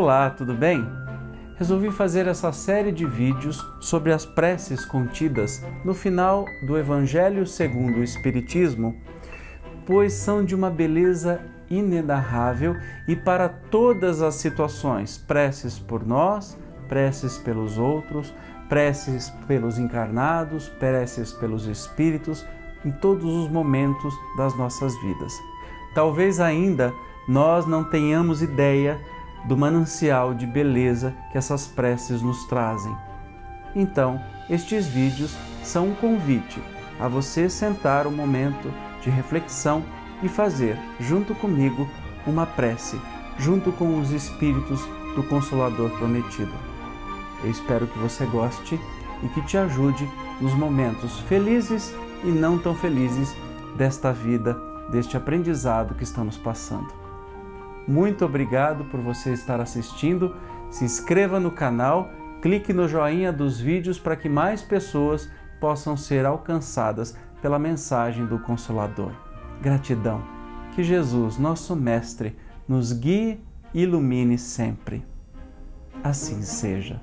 Olá, tudo bem? Resolvi fazer essa série de vídeos sobre as preces contidas no final do Evangelho segundo o Espiritismo, pois são de uma beleza inenarrável e para todas as situações, preces por nós, preces pelos outros, preces pelos encarnados, preces pelos espíritos, em todos os momentos das nossas vidas. Talvez ainda nós não tenhamos ideia do manancial de beleza que essas preces nos trazem. Então, estes vídeos são um convite a você sentar um momento de reflexão e fazer, junto comigo, uma prece, junto com os Espíritos do Consolador Prometido. Eu espero que você goste e que te ajude nos momentos felizes e não tão felizes desta vida, deste aprendizado que estamos passando. Muito obrigado por você estar assistindo. Se inscreva no canal, clique no joinha dos vídeos para que mais pessoas possam ser alcançadas pela mensagem do Consolador. Gratidão. Que Jesus, nosso Mestre, nos guie e ilumine sempre. Assim seja.